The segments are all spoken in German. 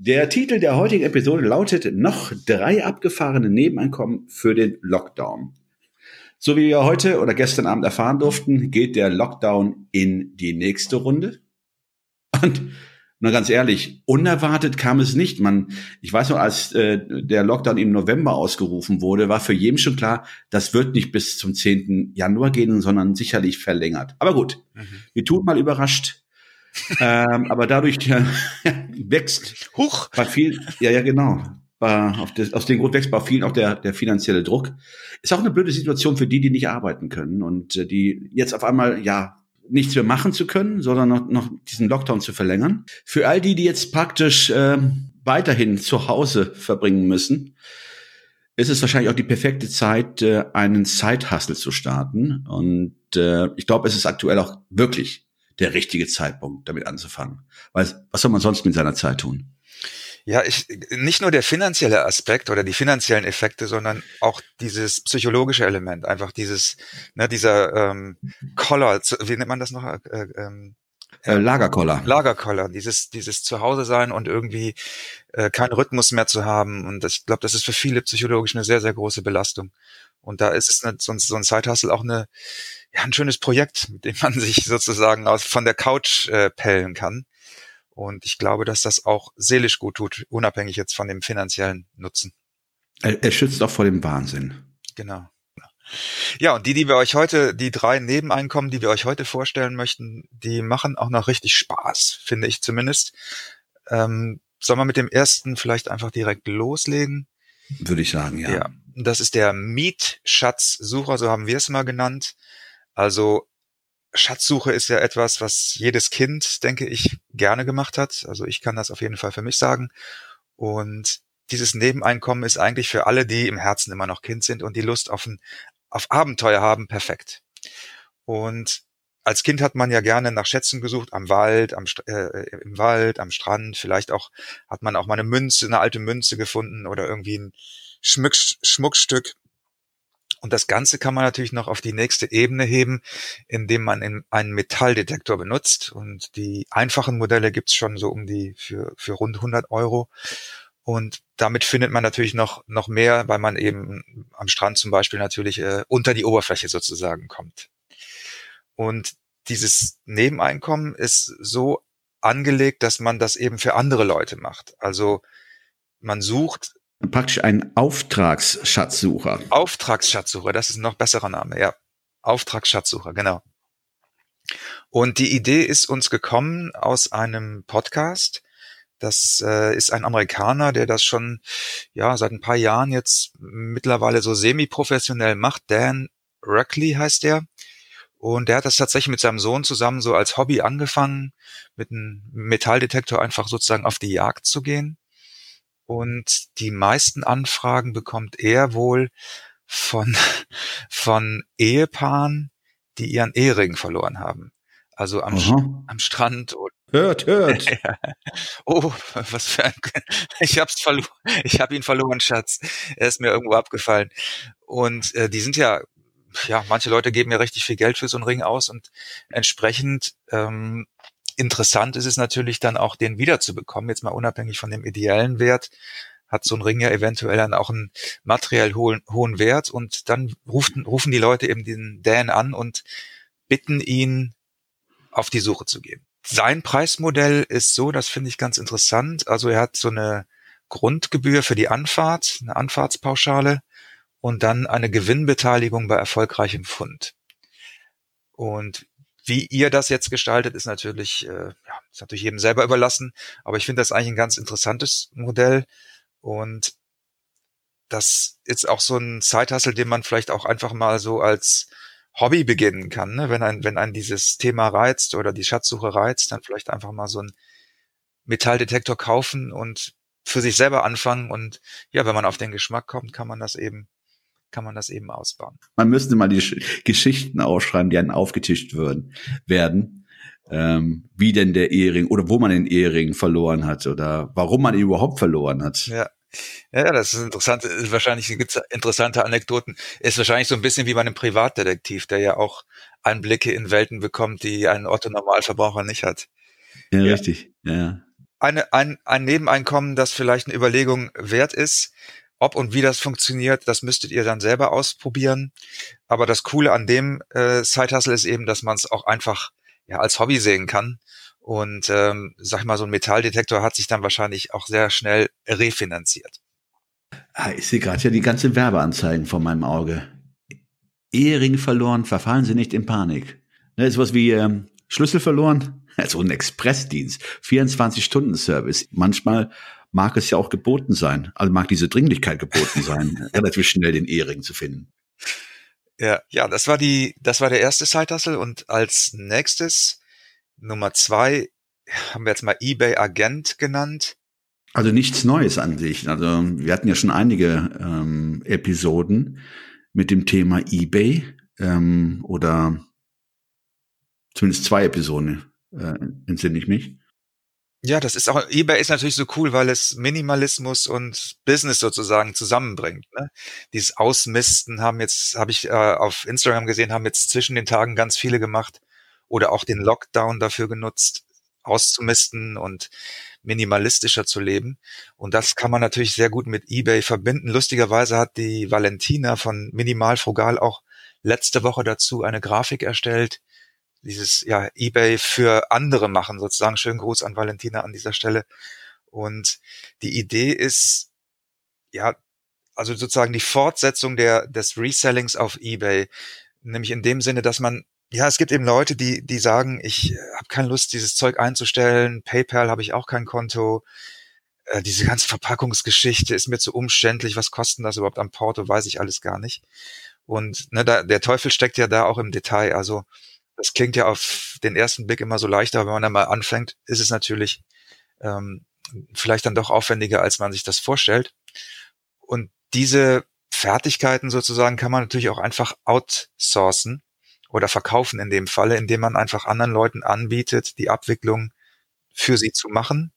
Der Titel der heutigen Episode lautet Noch drei abgefahrene Nebeneinkommen für den Lockdown. So wie wir heute oder gestern Abend erfahren durften, geht der Lockdown in die nächste Runde. Und na ganz ehrlich, unerwartet kam es nicht. Man, ich weiß noch, als äh, der Lockdown im November ausgerufen wurde, war für jeden schon klar, das wird nicht bis zum 10. Januar gehen, sondern sicherlich verlängert. Aber gut, mhm. wir tun mal überrascht ähm, aber dadurch ja, wächst Huch. bei vielen, ja, ja, genau. Auf des, aus dem Grund wächst bei vielen auch der, der finanzielle Druck. Ist auch eine blöde Situation für die, die nicht arbeiten können und äh, die jetzt auf einmal, ja, nichts mehr machen zu können, sondern noch, noch diesen Lockdown zu verlängern. Für all die, die jetzt praktisch äh, weiterhin zu Hause verbringen müssen, ist es wahrscheinlich auch die perfekte Zeit, äh, einen Side-Hustle zu starten. Und äh, ich glaube, es ist aktuell auch wirklich der richtige Zeitpunkt, damit anzufangen. Weil was soll man sonst mit seiner Zeit tun? Ja, ich, nicht nur der finanzielle Aspekt oder die finanziellen Effekte, sondern auch dieses psychologische Element, einfach dieses, ne, dieser ähm, Collar, wie nennt man das noch? Äh, ähm, äh, Lagerkoller. Lagerkoller, dieses, dieses Zuhause sein und irgendwie äh, keinen Rhythmus mehr zu haben. Und das, ich glaube, das ist für viele psychologisch eine sehr, sehr große Belastung. Und da ist es eine, so, so ein Zeithassel auch eine, ja, ein schönes Projekt, mit dem man sich sozusagen aus, von der Couch äh, pellen kann. Und ich glaube, dass das auch seelisch gut tut, unabhängig jetzt von dem finanziellen Nutzen. Er, er schützt auch vor dem Wahnsinn. Genau. Ja, und die, die wir euch heute, die drei Nebeneinkommen, die wir euch heute vorstellen möchten, die machen auch noch richtig Spaß, finde ich zumindest. Ähm, sollen wir mit dem ersten vielleicht einfach direkt loslegen? Würde ich sagen, ja. Ja, das ist der Mietschatzsucher, so haben wir es mal genannt. Also Schatzsuche ist ja etwas, was jedes Kind, denke ich, gerne gemacht hat. Also ich kann das auf jeden Fall für mich sagen. Und dieses Nebeneinkommen ist eigentlich für alle, die im Herzen immer noch Kind sind und die Lust auf, ein, auf Abenteuer haben, perfekt. Und als Kind hat man ja gerne nach Schätzen gesucht, am Wald, am, äh, im Wald, am Strand. Vielleicht auch hat man auch mal eine Münze, eine alte Münze gefunden oder irgendwie ein Schmuck, Schmuckstück. Und das Ganze kann man natürlich noch auf die nächste Ebene heben, indem man einen Metalldetektor benutzt. Und die einfachen Modelle gibt's schon so um die für, für rund 100 Euro. Und damit findet man natürlich noch, noch mehr, weil man eben am Strand zum Beispiel natürlich äh, unter die Oberfläche sozusagen kommt. Und dieses Nebeneinkommen ist so angelegt, dass man das eben für andere Leute macht. Also man sucht Praktisch ein Auftragsschatzsucher. Auftragsschatzsucher, das ist ein noch besserer Name, ja. Auftragsschatzsucher, genau. Und die Idee ist uns gekommen aus einem Podcast. Das äh, ist ein Amerikaner, der das schon ja seit ein paar Jahren jetzt mittlerweile so semi-professionell macht. Dan Ruckley heißt der. Und der hat das tatsächlich mit seinem Sohn zusammen so als Hobby angefangen, mit einem Metalldetektor einfach sozusagen auf die Jagd zu gehen. Und die meisten Anfragen bekommt er wohl von, von Ehepaaren, die ihren Ehering verloren haben. Also am, am Strand. Hört, hört. oh, was für ein, ich hab's verloren, ich hab ihn verloren, Schatz. Er ist mir irgendwo abgefallen. Und äh, die sind ja, ja, manche Leute geben ja richtig viel Geld für so einen Ring aus und entsprechend ähm, Interessant ist es natürlich dann auch, den wiederzubekommen, jetzt mal unabhängig von dem ideellen Wert, hat so ein Ring ja eventuell dann auch einen materiell hohen, hohen Wert und dann rufen, rufen die Leute eben den Dan an und bitten ihn, auf die Suche zu gehen. Sein Preismodell ist so, das finde ich ganz interessant. Also er hat so eine Grundgebühr für die Anfahrt, eine Anfahrtspauschale und dann eine Gewinnbeteiligung bei erfolgreichem Fund. Und wie ihr das jetzt gestaltet, ist natürlich, äh, ja, ist natürlich jedem selber überlassen. Aber ich finde das eigentlich ein ganz interessantes Modell. Und das ist auch so ein Zeithassel, den man vielleicht auch einfach mal so als Hobby beginnen kann, ne? wenn ein, wenn ein dieses Thema reizt oder die Schatzsuche reizt, dann vielleicht einfach mal so ein Metalldetektor kaufen und für sich selber anfangen und ja, wenn man auf den Geschmack kommt, kann man das eben kann man das eben ausbauen. Man müsste mal die Geschichten ausschreiben, die einen aufgetischt würden, werden, ähm, wie denn der Ehering oder wo man den Ehering verloren hat oder warum man ihn überhaupt verloren hat. Ja. Ja, das ist interessant. Wahrscheinlich gibt es interessante Anekdoten. Ist wahrscheinlich so ein bisschen wie bei einem Privatdetektiv, der ja auch Einblicke in Welten bekommt, die ein Otto Normalverbraucher nicht hat. Ja, ja. richtig. Ja. Eine, ein, ein Nebeneinkommen, das vielleicht eine Überlegung wert ist. Ob und wie das funktioniert, das müsstet ihr dann selber ausprobieren. Aber das Coole an dem äh, Side Hustle ist eben, dass man es auch einfach ja als Hobby sehen kann. Und ähm, sag ich mal, so ein Metalldetektor hat sich dann wahrscheinlich auch sehr schnell refinanziert. Ah, ich sehe gerade ja die ganzen Werbeanzeigen vor meinem Auge. Ehering verloren, verfallen Sie nicht in Panik. Ne, ist was wie ähm, Schlüssel verloren, also ein Expressdienst, 24-Stunden-Service. Manchmal mag es ja auch geboten sein, also mag diese Dringlichkeit geboten sein, relativ schnell den Ehering zu finden. Ja, ja, das war die, das war der erste Side und als nächstes Nummer zwei haben wir jetzt mal eBay Agent genannt. Also nichts Neues an sich. Also wir hatten ja schon einige ähm, Episoden mit dem Thema eBay ähm, oder zumindest zwei Episoden äh, entsinne ich mich. Ja, das ist auch, eBay ist natürlich so cool, weil es Minimalismus und Business sozusagen zusammenbringt. Ne? Dieses Ausmisten haben jetzt, habe ich äh, auf Instagram gesehen, haben jetzt zwischen den Tagen ganz viele gemacht oder auch den Lockdown dafür genutzt, auszumisten und minimalistischer zu leben. Und das kann man natürlich sehr gut mit eBay verbinden. Lustigerweise hat die Valentina von Minimal Frugal auch letzte Woche dazu eine Grafik erstellt, dieses ja eBay für andere machen sozusagen. Schönen Gruß an Valentina an dieser Stelle. Und die Idee ist ja also sozusagen die Fortsetzung der des Resellings auf eBay, nämlich in dem Sinne, dass man ja, es gibt eben Leute, die die sagen, ich äh, habe keine Lust, dieses Zeug einzustellen. PayPal habe ich auch kein Konto. Äh, diese ganze Verpackungsgeschichte ist mir zu umständlich. Was kosten das überhaupt am Porto? Weiß ich alles gar nicht. Und ne, da, der Teufel steckt ja da auch im Detail. Also das klingt ja auf den ersten Blick immer so leicht, aber wenn man dann mal anfängt, ist es natürlich ähm, vielleicht dann doch aufwendiger, als man sich das vorstellt. Und diese Fertigkeiten sozusagen kann man natürlich auch einfach outsourcen oder verkaufen in dem Falle, indem man einfach anderen Leuten anbietet, die Abwicklung für sie zu machen.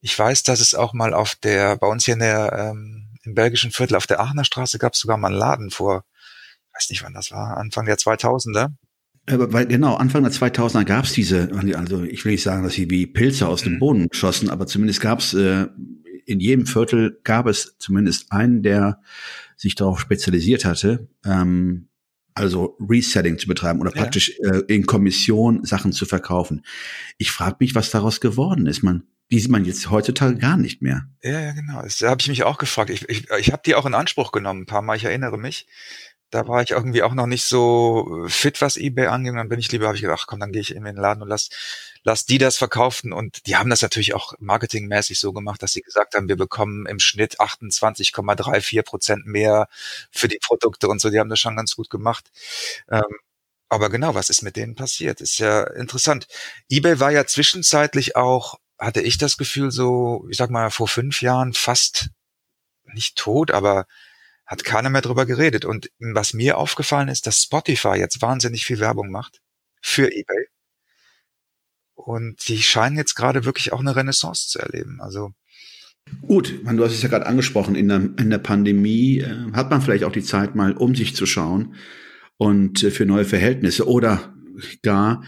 Ich weiß, dass es auch mal auf der, bei uns hier in der, ähm, im belgischen Viertel auf der Aachener Straße gab es sogar mal einen Laden vor, weiß nicht wann das war, Anfang der 2000er. Aber weil, genau, Anfang der 2000er gab es diese, also ich will nicht sagen, dass sie wie Pilze aus dem mhm. Boden schossen, aber zumindest gab es äh, in jedem Viertel gab es zumindest einen, der sich darauf spezialisiert hatte, ähm, also Resetting zu betreiben oder praktisch ja. äh, in Kommission Sachen zu verkaufen. Ich frage mich, was daraus geworden ist. Man, die sieht man jetzt heutzutage gar nicht mehr. Ja, ja, genau. Das habe ich mich auch gefragt. Ich, ich, ich habe die auch in Anspruch genommen, ein paar Mal, ich erinnere mich da war ich irgendwie auch noch nicht so fit, was eBay anging. Dann bin ich lieber, habe ich gedacht, komm, dann gehe ich in den Laden und lass, lass die das verkaufen. Und die haben das natürlich auch marketingmäßig so gemacht, dass sie gesagt haben, wir bekommen im Schnitt 28,34 Prozent mehr für die Produkte und so. Die haben das schon ganz gut gemacht. Ähm, aber genau, was ist mit denen passiert? Ist ja interessant. eBay war ja zwischenzeitlich auch, hatte ich das Gefühl, so, ich sag mal, vor fünf Jahren fast nicht tot, aber hat keiner mehr drüber geredet. Und was mir aufgefallen ist, dass Spotify jetzt wahnsinnig viel Werbung macht für eBay. Und die scheinen jetzt gerade wirklich auch eine Renaissance zu erleben. Also Gut, du hast es ja gerade angesprochen, in der, in der Pandemie äh, hat man vielleicht auch die Zeit, mal um sich zu schauen und äh, für neue Verhältnisse oder gar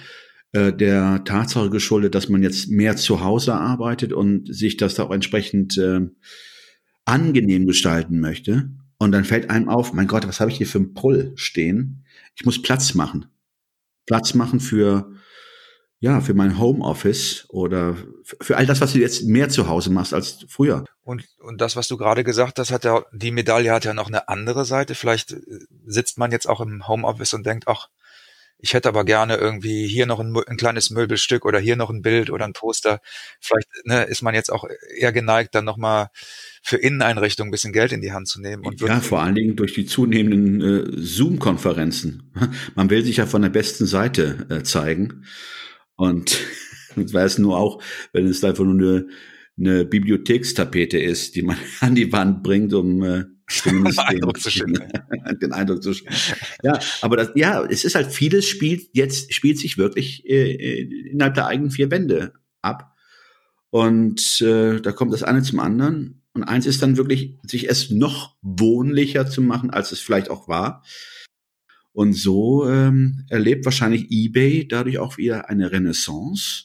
äh, der Tatsache geschuldet, dass man jetzt mehr zu Hause arbeitet und sich das da auch entsprechend äh, angenehm gestalten möchte. Und dann fällt einem auf, mein Gott, was habe ich hier für ein Pull stehen? Ich muss Platz machen. Platz machen für, ja, für mein Homeoffice oder für all das, was du jetzt mehr zu Hause machst als früher. Und, und das, was du gerade gesagt hast, hat ja, die Medaille hat ja noch eine andere Seite. Vielleicht äh, sitzt man jetzt auch im Homeoffice und denkt, ach, ich hätte aber gerne irgendwie hier noch ein, ein, kleines Möbelstück oder hier noch ein Bild oder ein Poster. Vielleicht ne, ist man jetzt auch eher geneigt, dann nochmal für Inneneinrichtungen ein bisschen Geld in die Hand zu nehmen. Und ja, vor allen Dingen durch die zunehmenden äh, Zoom-Konferenzen. Man will sich ja von der besten Seite äh, zeigen. Und ich weiß nur auch, wenn es einfach nur eine, eine Bibliothekstapete ist, die man an die Wand bringt, um äh, den, Eindruck zu schicken. den Eindruck zu schicken. Ja, aber das, ja, es ist halt vieles spielt jetzt spielt sich wirklich äh, äh, innerhalb der eigenen vier Wände ab. Und äh, da kommt das eine zum anderen. Und eins ist dann wirklich, sich es noch wohnlicher zu machen, als es vielleicht auch war. Und so ähm, erlebt wahrscheinlich eBay dadurch auch wieder eine Renaissance.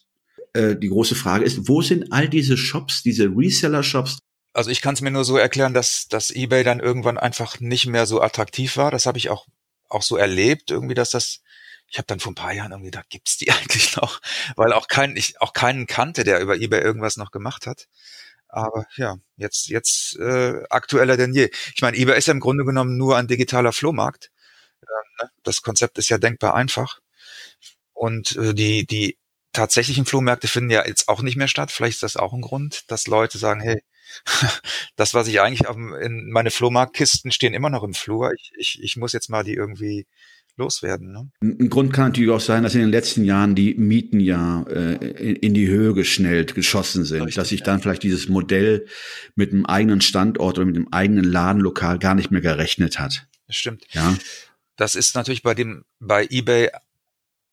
Äh, die große Frage ist, wo sind all diese Shops, diese Reseller-Shops, also ich kann es mir nur so erklären, dass, dass eBay dann irgendwann einfach nicht mehr so attraktiv war. Das habe ich auch, auch so erlebt, irgendwie, dass das, ich habe dann vor ein paar Jahren irgendwie gedacht, gibt's die eigentlich noch? Weil auch kein, ich auch keinen kannte, der über eBay irgendwas noch gemacht hat. Aber ja, jetzt, jetzt äh, aktueller denn je. Ich meine, eBay ist ja im Grunde genommen nur ein digitaler Flohmarkt. Äh, das Konzept ist ja denkbar einfach. Und äh, die, die tatsächlichen Flohmärkte finden ja jetzt auch nicht mehr statt. Vielleicht ist das auch ein Grund, dass Leute sagen, hey, das, was ich eigentlich auf, in meine Flohmarktkisten stehen immer noch im Flur. Ich, ich, ich muss jetzt mal die irgendwie loswerden. Ne? Ein Grund kann natürlich auch sein, dass in den letzten Jahren die Mieten ja äh, in, in, die Höhe geschnellt, geschossen sind, Richtig, dass sich dann vielleicht dieses Modell mit einem eigenen Standort oder mit einem eigenen Ladenlokal gar nicht mehr gerechnet hat. Das stimmt. Ja. Das ist natürlich bei dem bei eBay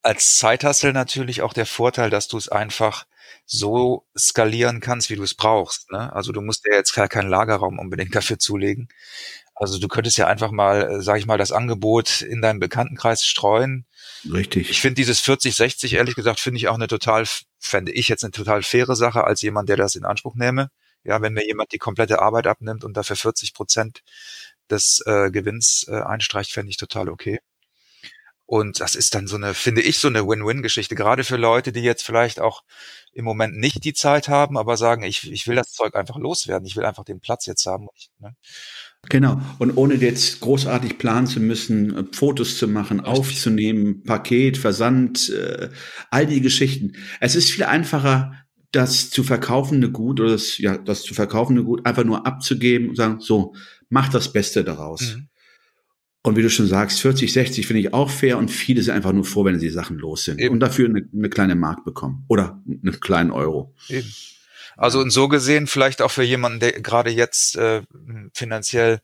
als Zeithassel natürlich auch der Vorteil, dass du es einfach so skalieren kannst, wie du es brauchst. Ne? Also du musst dir jetzt gar keinen Lagerraum unbedingt dafür zulegen. Also du könntest ja einfach mal, äh, sag ich mal, das Angebot in deinem Bekanntenkreis streuen. Richtig. Ich finde dieses 40, 60, ehrlich gesagt, finde ich auch eine total, fände ich jetzt eine total faire Sache als jemand, der das in Anspruch nehme. Ja, wenn mir jemand die komplette Arbeit abnimmt und dafür 40 Prozent des äh, Gewinns äh, einstreicht, fände ich total okay. Und das ist dann so eine, finde ich, so eine Win-Win-Geschichte, gerade für Leute, die jetzt vielleicht auch im Moment nicht die Zeit haben, aber sagen, ich, ich will das Zeug einfach loswerden, ich will einfach den Platz jetzt haben. Ne? Genau. Und ohne jetzt großartig planen zu müssen, äh, Fotos zu machen, aufzunehmen, Paket, Versand, äh, all die Geschichten. Es ist viel einfacher, das zu verkaufende Gut oder das, ja, das zu verkaufende Gut einfach nur abzugeben und sagen, so, mach das Beste daraus. Mhm. Und wie du schon sagst, 40, 60 finde ich auch fair und viele sind einfach nur froh, wenn sie Sachen los sind Eben. und dafür eine, eine, kleine Mark bekommen oder einen kleinen Euro. Eben. Also und so gesehen vielleicht auch für jemanden, der gerade jetzt äh, finanziell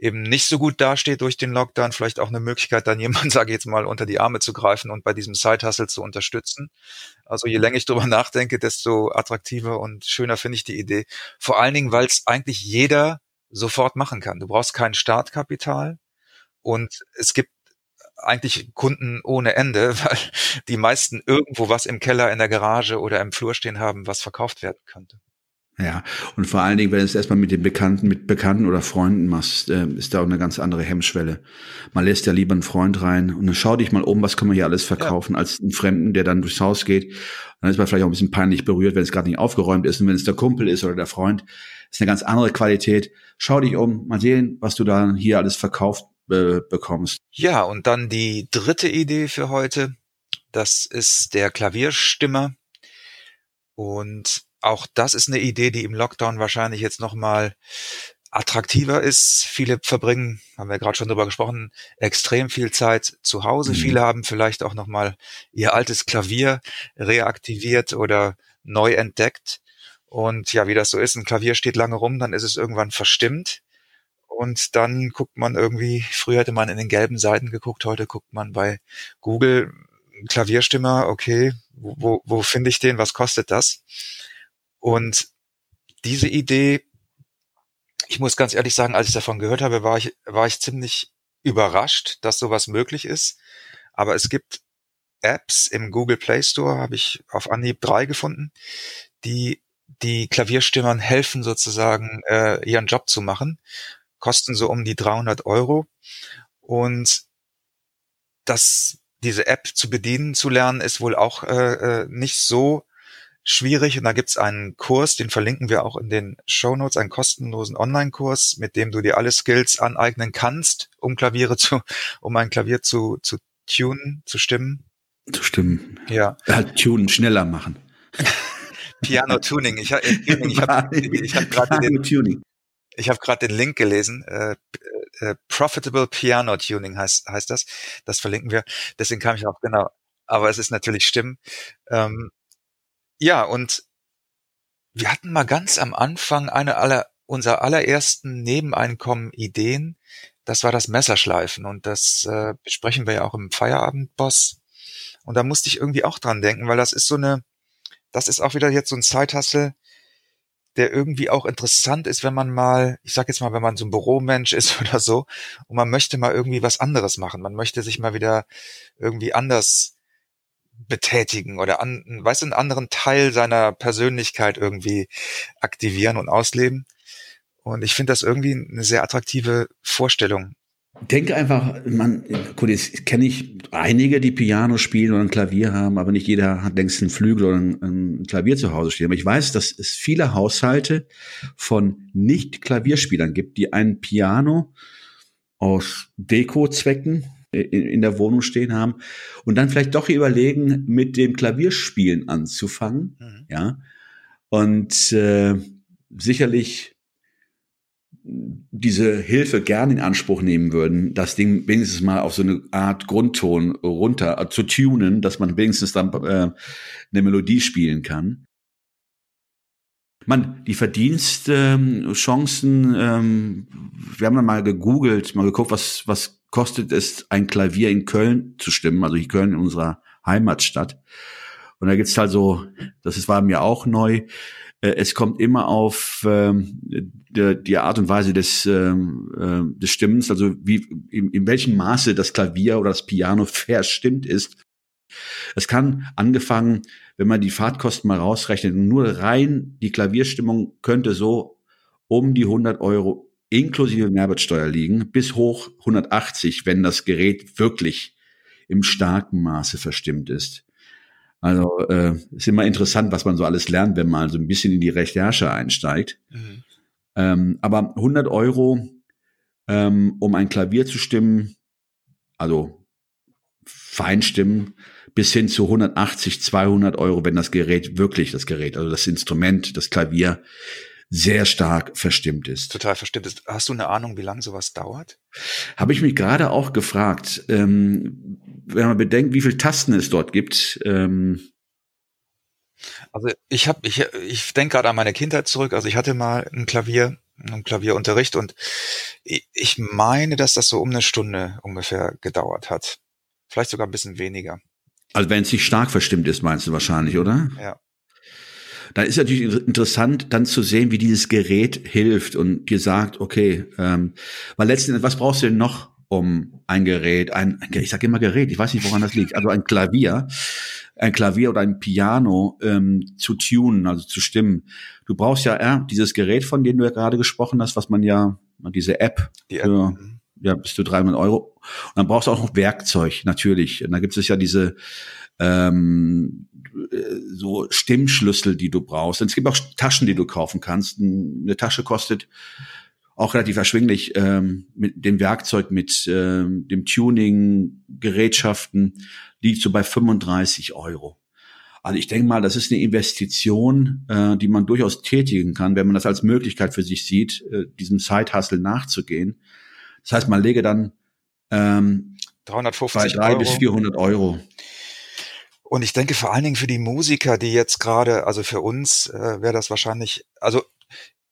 eben nicht so gut dasteht durch den Lockdown, vielleicht auch eine Möglichkeit, dann jemand, sage ich jetzt mal, unter die Arme zu greifen und bei diesem Side-Hustle zu unterstützen. Also je länger ich drüber nachdenke, desto attraktiver und schöner finde ich die Idee. Vor allen Dingen, weil es eigentlich jeder sofort machen kann. Du brauchst kein Startkapital. Und es gibt eigentlich Kunden ohne Ende, weil die meisten irgendwo was im Keller, in der Garage oder im Flur stehen haben, was verkauft werden könnte. Ja, und vor allen Dingen, wenn du es erstmal mit den Bekannten, mit Bekannten oder Freunden machst, äh, ist da auch eine ganz andere Hemmschwelle. Man lässt ja lieber einen Freund rein und dann schau dich mal um, was kann man hier alles verkaufen, ja. als einen Fremden, der dann durchs Haus geht. Und dann ist man vielleicht auch ein bisschen peinlich berührt, wenn es gerade nicht aufgeräumt ist und wenn es der Kumpel ist oder der Freund, ist eine ganz andere Qualität. Schau dich um, mal sehen, was du da hier alles verkauft be bekommst. Ja, und dann die dritte Idee für heute. Das ist der Klavierstimmer. Und auch das ist eine Idee, die im Lockdown wahrscheinlich jetzt nochmal attraktiver ist. Viele verbringen, haben wir gerade schon drüber gesprochen, extrem viel Zeit zu Hause. Mhm. Viele haben vielleicht auch nochmal ihr altes Klavier reaktiviert oder neu entdeckt. Und ja, wie das so ist, ein Klavier steht lange rum, dann ist es irgendwann verstimmt. Und dann guckt man irgendwie, früher hätte man in den gelben Seiten geguckt, heute guckt man bei Google Klavierstimmer, okay, wo, wo, wo finde ich den, was kostet das? Und diese Idee, ich muss ganz ehrlich sagen, als ich davon gehört habe, war ich, war ich ziemlich überrascht, dass sowas möglich ist. Aber es gibt Apps im Google Play Store, habe ich auf Anhieb drei gefunden, die die Klavierstimmern helfen sozusagen, äh, ihren Job zu machen kosten so um die 300 Euro. Und das, diese App zu bedienen, zu lernen, ist wohl auch äh, äh, nicht so schwierig. Und da gibt's einen Kurs, den verlinken wir auch in den Show Notes, einen kostenlosen Online-Kurs, mit dem du dir alle Skills aneignen kannst, um Klaviere zu, um ein Klavier zu, zu tunen, zu stimmen. Zu stimmen. Ja. Halt tunen, schneller machen. Piano Tuning. Ich, äh, Tuning. ich habe ich hab gerade den, Tuning. Ich hab grad den Link gelesen. Äh, äh, Profitable Piano Tuning heißt, heißt das. Das verlinken wir. Deswegen kam ich auch genau. Aber es ist natürlich Stimmen. Ähm, ja, und wir hatten mal ganz am Anfang eine aller unserer allerersten Nebeneinkommen-Ideen. Das war das Messerschleifen und das äh, besprechen wir ja auch im Feierabendboss. Und da musste ich irgendwie auch dran denken, weil das ist so eine, das ist auch wieder jetzt so ein Zeithassel, der irgendwie auch interessant ist, wenn man mal, ich sag jetzt mal, wenn man so ein Büromensch ist oder so und man möchte mal irgendwie was anderes machen. Man möchte sich mal wieder irgendwie anders betätigen oder an, weißt du, einen anderen Teil seiner Persönlichkeit irgendwie aktivieren und ausleben. Und ich finde das irgendwie eine sehr attraktive Vorstellung. Denke einfach, man, gut, jetzt kenne ich einige, die Piano spielen oder ein Klavier haben, aber nicht jeder hat längst einen Flügel oder ein, ein Klavier zu Hause stehen. Aber ich weiß, dass es viele Haushalte von Nicht-Klavierspielern gibt, die ein Piano aus Deko-Zwecken in, in der Wohnung stehen haben und dann vielleicht doch überlegen, mit dem Klavierspielen anzufangen, Mhm. ja. Und äh, sicherlich diese Hilfe gern in Anspruch nehmen würden, das Ding wenigstens mal auf so eine Art Grundton runter äh, zu tunen, dass man wenigstens dann äh, eine Melodie spielen kann. Man, die Verdienstchancen, ähm, wir haben dann mal gegoogelt, mal geguckt, was, was kostet es, ein Klavier in Köln zu stimmen, also hier Köln in unserer Heimatstadt. Und da gibt's halt so, das ist, war mir auch neu, es kommt immer auf ähm, die, die Art und Weise des, ähm, äh, des Stimmens, also wie in, in welchem Maße das Klavier oder das Piano verstimmt ist. Es kann angefangen, wenn man die Fahrtkosten mal rausrechnet, nur rein die Klavierstimmung könnte so um die 100 Euro inklusive Mehrwertsteuer liegen, bis hoch 180, wenn das Gerät wirklich im starken Maße verstimmt ist. Also äh, ist immer interessant, was man so alles lernt, wenn man so ein bisschen in die Recherche einsteigt. Mhm. Ähm, aber 100 Euro, ähm, um ein Klavier zu stimmen, also Feinstimmen, bis hin zu 180, 200 Euro, wenn das Gerät wirklich das Gerät, also das Instrument, das Klavier, sehr stark verstimmt ist. Total verstimmt ist. Hast du eine Ahnung, wie lange sowas dauert? Habe ich mich gerade auch gefragt, ähm, wenn man bedenkt, wie viele Tasten es dort gibt. Ähm, Also ich habe, ich, ich denke gerade an meine Kindheit zurück. Also ich hatte mal ein Klavier, einen Klavierunterricht und ich meine, dass das so um eine Stunde ungefähr gedauert hat. Vielleicht sogar ein bisschen weniger. also wenn es nicht stark verstimmt ist, meinst du wahrscheinlich, oder? Ja. Da ist natürlich interessant, dann zu sehen, wie dieses Gerät hilft und dir sagt, okay, ähm, weil letzten Endes, was brauchst du denn noch, um ein Gerät, ein, ich sage immer Gerät, ich weiß nicht, woran das liegt, also ein Klavier, ein Klavier oder ein Piano ähm, zu tunen, also zu stimmen. Du brauchst ja äh, dieses Gerät, von dem du ja gerade gesprochen hast, was man ja, diese App, Die App. für, mhm. ja, bis zu 300 Euro. Und dann brauchst du auch noch Werkzeug, natürlich. Und da gibt es ja diese ähm, äh, so Stimmschlüssel, die du brauchst. Und es gibt auch Taschen, die du kaufen kannst. Eine Tasche kostet auch relativ erschwinglich ähm, mit dem Werkzeug, mit ähm, dem Tuning, Gerätschaften, liegt so bei 35 Euro. Also ich denke mal, das ist eine Investition, äh, die man durchaus tätigen kann, wenn man das als Möglichkeit für sich sieht, äh, diesem Side-Hustle nachzugehen. Das heißt, man lege dann ähm, bei 350 drei Euro. bis 400 Euro. Und ich denke vor allen Dingen für die Musiker, die jetzt gerade, also für uns äh, wäre das wahrscheinlich, also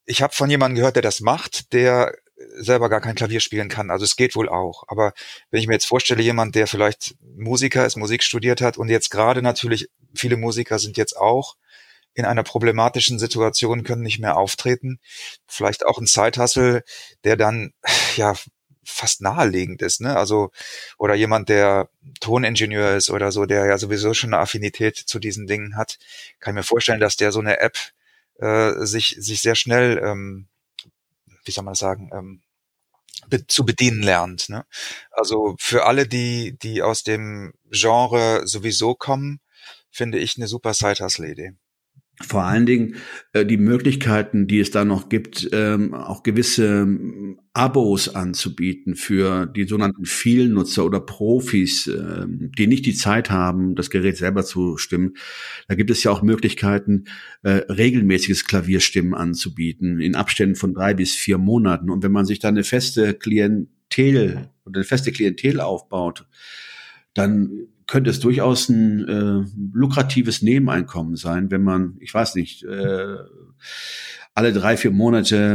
ich habe von jemandem gehört, der das macht, der selber gar kein Klavier spielen kann. Also es geht wohl auch. Aber wenn ich mir jetzt vorstelle, jemand, der vielleicht Musiker ist, Musik studiert hat und jetzt gerade natürlich, viele Musiker sind jetzt auch in einer problematischen Situation, können nicht mehr auftreten. Vielleicht auch ein Zeithassel, der dann ja fast naheliegend ist, ne? Also oder jemand, der Toningenieur ist oder so, der ja sowieso schon eine Affinität zu diesen Dingen hat, kann ich mir vorstellen, dass der so eine App äh, sich sich sehr schnell, ähm, wie soll man das sagen, ähm, be zu bedienen lernt. Ne? Also für alle, die die aus dem Genre sowieso kommen, finde ich eine super Side-Hustle-Idee. Vor allen Dingen äh, die Möglichkeiten, die es da noch gibt, ähm, auch gewisse ähm, Abos anzubieten für die sogenannten Vielnutzer oder Profis, äh, die nicht die Zeit haben, das Gerät selber zu stimmen. Da gibt es ja auch Möglichkeiten, äh, regelmäßiges Klavierstimmen anzubieten in Abständen von drei bis vier Monaten. Und wenn man sich da eine feste Klientel oder eine feste Klientel aufbaut, dann könnte es durchaus ein äh, lukratives Nebeneinkommen sein, wenn man, ich weiß nicht, äh, alle drei, vier Monate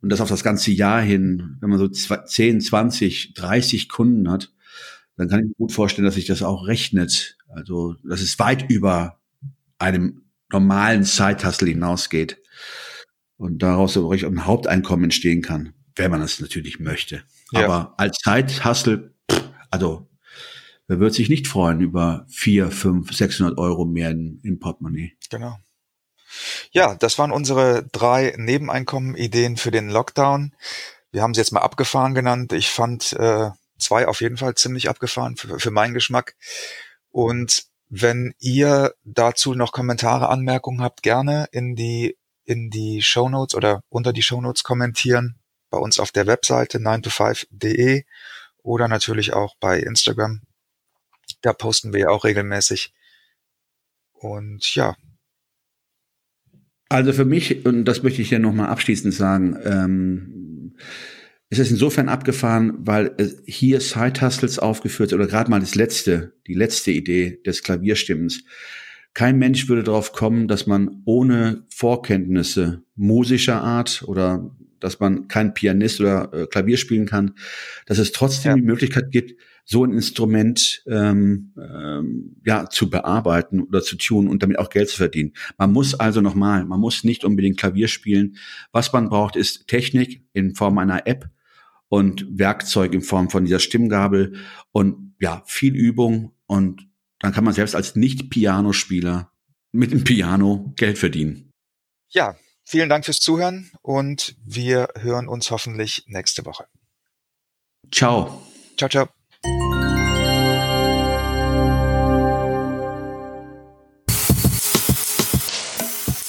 und das auf das ganze Jahr hin, wenn man so 10, 20, 30 Kunden hat, dann kann ich mir gut vorstellen, dass sich das auch rechnet. Also, dass es weit über einem normalen Side-Hustle hinausgeht und daraus auch ein Haupteinkommen entstehen kann, wenn man das natürlich möchte. Ja. Aber als Side-Hustle, also Wer wird sich nicht freuen über vier, fünf, 600 Euro mehr in, im Portemonnaie? Genau. Ja, das waren unsere drei Nebeneinkommen-Ideen für den Lockdown. Wir haben sie jetzt mal abgefahren genannt. Ich fand äh, zwei auf jeden Fall ziemlich abgefahren für, für meinen Geschmack. Und wenn ihr dazu noch Kommentare, Anmerkungen habt, gerne in die in die Show Notes oder unter die Show Notes kommentieren bei uns auf der Webseite 9to5.de oder natürlich auch bei Instagram da posten wir ja auch regelmäßig. Und ja. Also für mich, und das möchte ich ja nochmal abschließend sagen, ähm, ist es insofern abgefahren, weil hier Side-Hustles aufgeführt oder gerade mal das letzte, die letzte Idee des Klavierstimmens. Kein Mensch würde darauf kommen, dass man ohne Vorkenntnisse musischer Art oder dass man kein Pianist oder äh, Klavier spielen kann, dass es trotzdem ja. die Möglichkeit gibt, so ein Instrument ähm, ähm, ja zu bearbeiten oder zu tun und damit auch Geld zu verdienen. Man muss also nochmal, man muss nicht unbedingt Klavier spielen. Was man braucht, ist Technik in Form einer App und Werkzeug in Form von dieser Stimmgabel und ja viel Übung und dann kann man selbst als Nicht-Pianospieler mit dem Piano Geld verdienen. Ja, vielen Dank fürs Zuhören und wir hören uns hoffentlich nächste Woche. Ciao. Ciao, ciao.